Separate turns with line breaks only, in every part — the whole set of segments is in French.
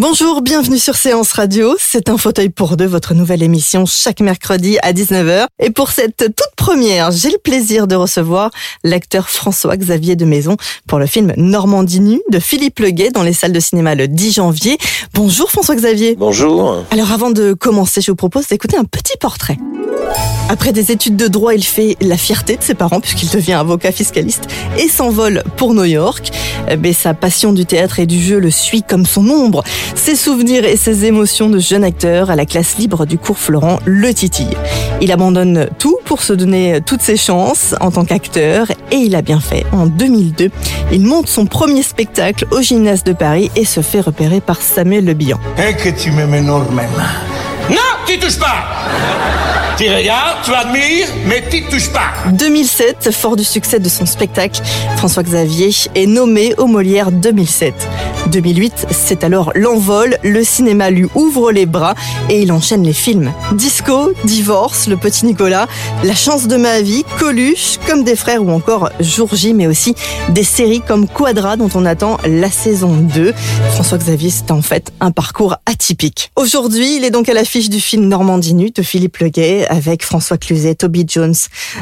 Bonjour, bienvenue sur Séance Radio. C'est un fauteuil pour deux, votre nouvelle émission chaque mercredi à 19h. Et pour cette toute première, j'ai le plaisir de recevoir l'acteur François-Xavier de Maison pour le film Normandie nue de Philippe Leguet dans les salles de cinéma le 10 janvier. Bonjour François-Xavier.
Bonjour.
Alors avant de commencer, je vous propose d'écouter un petit portrait. Après des études de droit, il fait la fierté de ses parents puisqu'il devient avocat fiscaliste et s'envole pour New York. Mais sa passion du théâtre et du jeu le suit comme son ombre. Ses souvenirs et ses émotions de jeune acteur à la classe libre du cours Florent le titille. Il abandonne tout pour se donner toutes ses chances en tant qu'acteur et il a bien fait. En 2002, il monte son premier spectacle au gymnase de Paris et se fait repérer par Samuel Le Bihan.
Non, tu touches pas Tu regardes, tu admires, mais tu touches pas
2007, fort du succès de son spectacle, François Xavier est nommé au Molière 2007. 2008, c'est alors l'envol, le cinéma lui ouvre les bras et il enchaîne les films. Disco, Divorce, Le Petit Nicolas, La chance de ma vie, Coluche, Comme des frères ou encore Jour J, mais aussi des séries comme Quadra dont on attend la saison 2. François Xavier, c'est en fait un parcours atypique. Aujourd'hui, il est donc à l'affiche du film Normandie nue de Philippe Leguet avec François Cluzet, Toby Jones,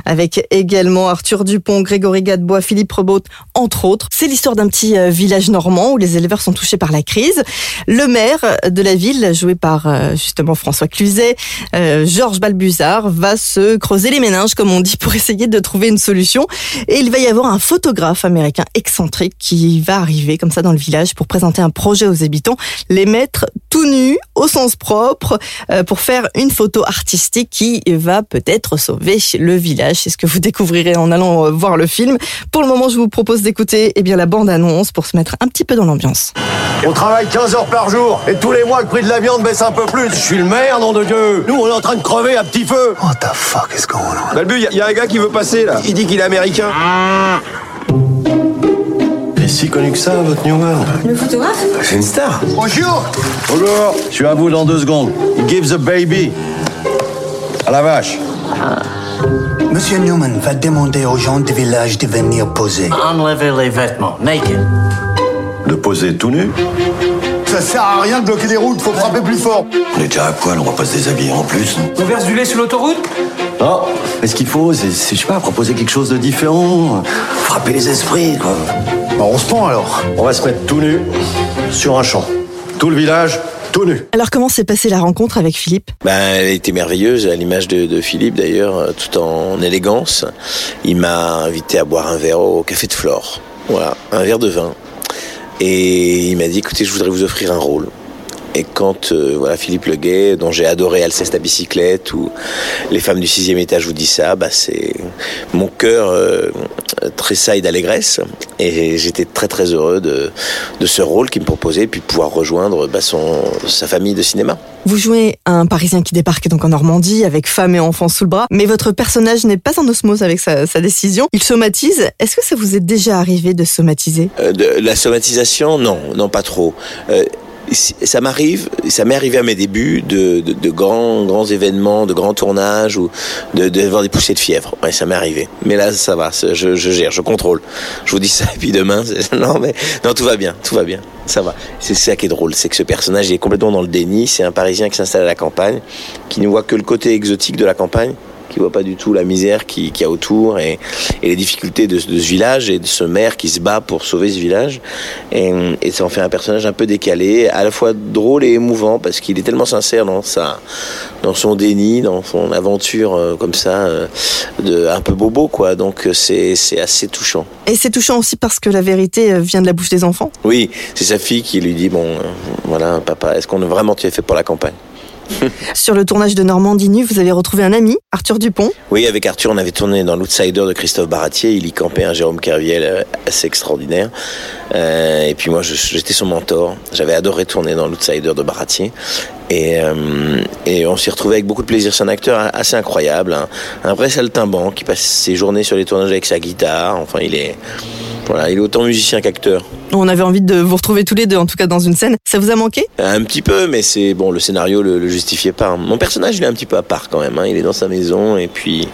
avec également Arthur Dupont, Grégory Gadebois, Philippe Rebaud, entre autres. C'est l'histoire d'un petit euh, village normand où les éleveurs sont touchés par la crise. Le maire de la ville, joué par euh, justement François Cluzet, euh, Georges Balbuzard, va se creuser les méninges, comme on dit, pour essayer de trouver une solution. Et il va y avoir un photographe américain excentrique qui va arriver comme ça dans le village pour présenter un projet aux habitants, les mettre tout nus, au sens propre, pour faire une photo artistique qui va peut-être sauver le village. C'est ce que vous découvrirez en allant euh, voir le film. Pour le moment, je vous propose d'écouter eh bien la bande-annonce pour se mettre un petit peu dans l'ambiance.
On travaille 15 heures par jour et tous les mois le prix de la viande baisse un peu plus. Je suis le maire, nom de Dieu. Nous, on est en train de crever à petit feu.
What the fuck is going on?
Balbu, il y, a un gars qui veut passer là. Il dit qu'il est américain.
Il est si connu que ça, votre Newman
Le photographe
C'est une star.
Bonjour.
Bonjour.
Je suis à vous dans deux secondes. Give the baby. À la vache.
Monsieur Newman va demander aux gens du village de venir poser.
Enlevez les vêtements, naked.
De poser tout nu
Ça sert à rien de bloquer les routes, faut frapper plus fort.
On est déjà à poil, on va pas se déshabiller en plus.
On verse du lait sur l'autoroute?
Non. Mais ce qu'il faut, c'est, je sais pas, proposer quelque chose de différent. Frapper les esprits, quoi.
On se pend alors.
On va se mettre tout nu sur un champ. Tout le village, tout nu.
Alors comment s'est passée la rencontre avec Philippe?
Ben, elle était merveilleuse, à l'image de, de Philippe d'ailleurs, euh, tout en élégance. Il m'a invité à boire un verre au Café de Flore. Voilà, un verre de vin. Et il m'a dit, écoutez, je voudrais vous offrir un rôle. Et quand euh, voilà Philippe Leguet, dont j'ai adoré Alceste à bicyclette ou Les femmes du sixième étage vous dit ça, bah c'est mon cœur euh, tressaille d'allégresse et j'étais très très heureux de, de ce rôle qu'il me proposait et puis de pouvoir rejoindre bah, son, sa famille de cinéma.
Vous jouez un Parisien qui débarque donc en Normandie avec femme et enfants sous le bras, mais votre personnage n'est pas en osmose avec sa, sa décision. Il somatise. Est-ce que ça vous est déjà arrivé de somatiser?
Euh, de, la somatisation, non, non pas trop. Euh, ça m'arrive, ça m'est arrivé à mes débuts de, de, de grands, grands événements, de grands tournages ou de, de des poussées de fièvre. Ouais, ça m'est arrivé. Mais là, ça va, je, je gère, je contrôle. Je vous dis ça et puis demain, non mais non, tout va bien, tout va bien, ça va. C'est ça qui est drôle, c'est que ce personnage il est complètement dans le déni. C'est un Parisien qui s'installe à la campagne, qui ne voit que le côté exotique de la campagne qui voit pas du tout la misère qui- qu'il y a autour et, et les difficultés de, de ce village et de ce maire qui se bat pour sauver ce village. Et, et ça en fait un personnage un peu décalé, à la fois drôle et émouvant parce qu'il est tellement sincère dans sa, dans son déni, dans son aventure euh, comme ça, euh, de un peu bobo quoi. Donc euh, c'est c'est assez touchant.
Et c'est touchant aussi parce que la vérité vient de la bouche des enfants.
Oui, c'est sa fille qui lui dit bon, euh, voilà papa, est-ce qu'on a vraiment tu es fait pour la campagne?
Sur le tournage de Normandie Nue, vous avez retrouvé un ami, Arthur Dupont.
Oui, avec Arthur, on avait tourné dans l'Outsider de Christophe Baratier. Il y campait un Jérôme Kerviel euh, assez extraordinaire. Euh, et puis moi, j'étais son mentor. J'avais adoré tourner dans l'Outsider de Baratier. Et, euh, et on s'y retrouvait avec beaucoup de plaisir. C'est un acteur assez incroyable, un, un vrai saltimbanque qui passe ses journées sur les tournages avec sa guitare. Enfin, il est, voilà, il est autant musicien qu'acteur.
On avait envie de vous retrouver tous les deux, en tout cas dans une scène. Ça vous a manqué?
Un petit peu, mais c'est bon, le scénario le, le justifiait pas. Mon personnage, il est un petit peu à part quand même. hein. Il est dans sa maison et puis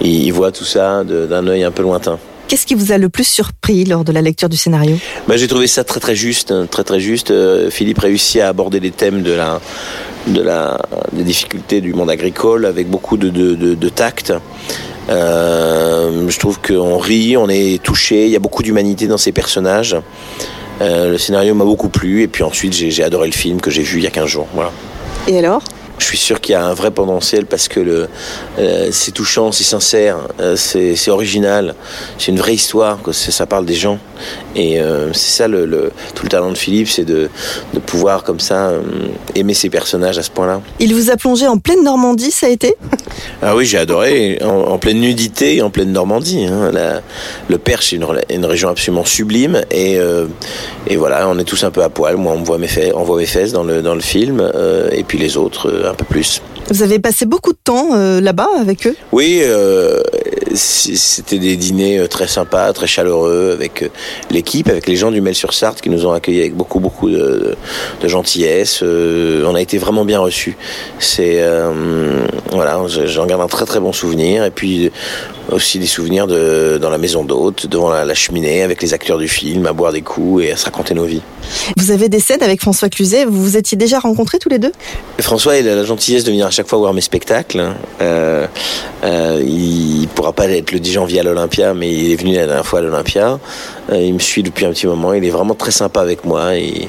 il, il voit tout ça d'un œil un peu lointain.
Qu'est-ce qui vous a le plus surpris lors de la lecture du scénario?
Bah, j'ai trouvé ça très très juste, hein, très très juste. Euh, Philippe réussit à aborder les thèmes de la, de la, des difficultés du monde agricole avec beaucoup de, de, de, de tact. Euh, je trouve qu'on rit, on est touché, il y a beaucoup d'humanité dans ces personnages. Euh, le scénario m'a beaucoup plu et puis ensuite j'ai adoré le film que j'ai vu il y a 15 jours. Voilà.
Et alors?
Je suis sûr qu'il y a un vrai potentiel parce que le, euh, c'est touchant, c'est sincère, euh, c'est, c'est original, c'est une vraie histoire, que c'est- ça parle des gens. Et euh, c'est ça le, le- tout le talent de Philippe, c'est de, de pouvoir comme ça euh, aimer ses personnages à ce point-là.
Il vous a plongé en pleine Normandie, ça a été?
Ah oui, j'ai adoré, en, en pleine nudité et en pleine Normandie. hein. La- le Perche est une, région absolument sublime et, euh, et voilà, on est tous un peu à poil. Moi, on me voit mes, fesses, on voit mes fesses dans le, dans le film euh, et puis les autres euh, un peu plus.
Vous avez passé beaucoup de temps euh, là-bas avec eux?
Oui, euh, c'était des dîners euh, très sympas, très chaleureux avec euh, l'équipe, avec les gens du Mel sur Sarthe qui nous ont accueillis avec beaucoup beaucoup de, de gentillesse. Euh, on a été vraiment bien reçus. C'est euh, voilà, je- j'en garde un très très bon souvenir et puis euh, aussi des souvenirs de dans la maison d'hôte, devant la, la cheminée avec les acteurs du film, à boire des coups et à se raconter nos vies.
Vous avez des scènes avec François Cluzet, vous vous étiez déjà rencontrés tous les deux?
François, il a la gentillesse de venir à chaque fois voir mes spectacles. hein. Euh, euh, il pourra pas être le 10 janvier à l'Olympia, mais il est venu la dernière fois à l'Olympia. Euh, il me suit depuis un petit moment. Il est vraiment très sympa avec moi et,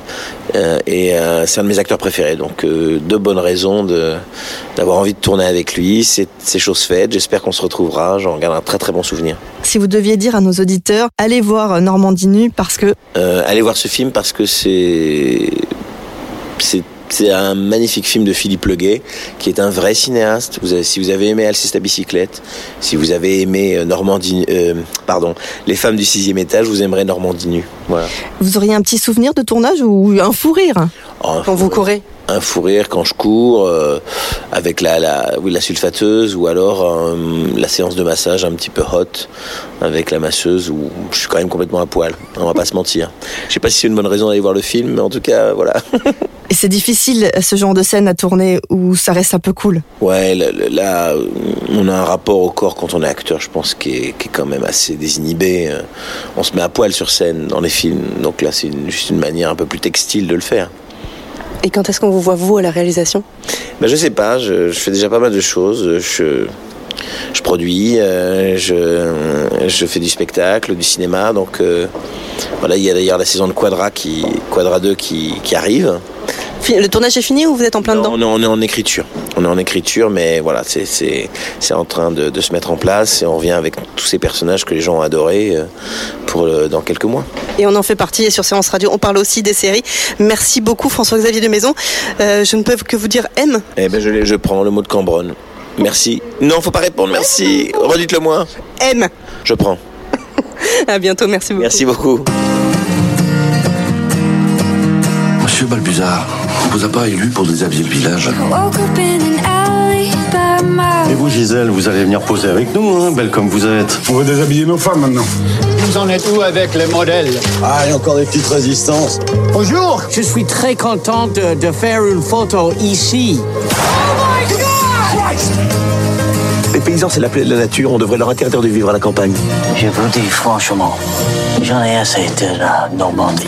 et euh, c'est un de mes acteurs préférés. Donc, euh, deux bonnes raisons de d'avoir envie de tourner avec lui. C'est c'est chose faite. J'espère qu'on se retrouvera. J'en garde un très très bon souvenir.
Si vous deviez dire à nos auditeurs, allez voir euh, Normandie Nue parce que
Euh, allez voir ce film parce que c'est c'est c'est un magnifique film de Philippe Leguet, qui est un vrai cinéaste. Vous avez- si vous avez aimé Alceste à bicyclette, si vous avez aimé euh, Normandie, euh, pardon, Les femmes du sixième étage, vous aimerez Normandie nue. Voilà.
vous auriez un petit souvenir de tournage ou un fou rire
Oh,
quand vous courez.
un fou rire quand je cours euh, avec la, la, oui, la sulfateuse ou alors euh, la séance de massage un petit peu hot avec la masseuse où je suis quand même complètement à poil. On va pas se mentir. Je sais pas si c'est une bonne raison d'aller voir le film, mais en tout cas, voilà.
Et c'est difficile ce genre de scène à tourner où ça reste un peu cool.
Ouais, là, là, là, on a un rapport au corps quand on est acteur, je pense, qui est, qui est quand même assez désinhibé. Euh, On se met à poil sur scène dans les films, donc là, c'est juste une manière un peu plus textile de le faire.
Et quand est-ce qu'on vous voit, vous, à la réalisation?
Ben, je sais pas, je, je fais déjà pas mal de choses. Je, je produis, euh, je, je fais du spectacle, du cinéma. Donc euh, voilà, il y a d'ailleurs la saison de Quadra, qui, Quadra 2 qui, qui arrive.
Le tournage est fini ou vous êtes en plein
Non,
dedans
on, est, on est en écriture. On est en écriture, mais voilà, c'est c'est c'est en train de, de se mettre en place et on revient avec tous ces personnages que les gens ont adorés euh, pour le- dans quelques mois.
Et on en fait partie. Et sur Séance Radio, on parle aussi des séries. Merci beaucoup, François-Xavier de Maison. Euh, je ne peux que vous dire M.
Eh ben je, je prends le mot de Cambronne. Merci. Non, faut pas répondre. Merci. Redites-le moi.
M.
Je prends.
À bientôt. Merci beaucoup.
Merci beaucoup.
Monsieur Balbuzard, on vous a pas élu pour déshabiller le village
Et vous, Gisèle, vous allez venir poser avec nous, hein, belle comme vous êtes.
On va déshabiller nos femmes maintenant.
Vous en êtes où avec les modèles? Ah, il y a encore des petites résistances. Bonjour
Je suis très content de, de faire une photo ici.
Les paysans, c'est la plaie de la nature. On devrait leur interdire de vivre à la campagne.
Je vous dis franchement, j'en ai assez de la Normandie.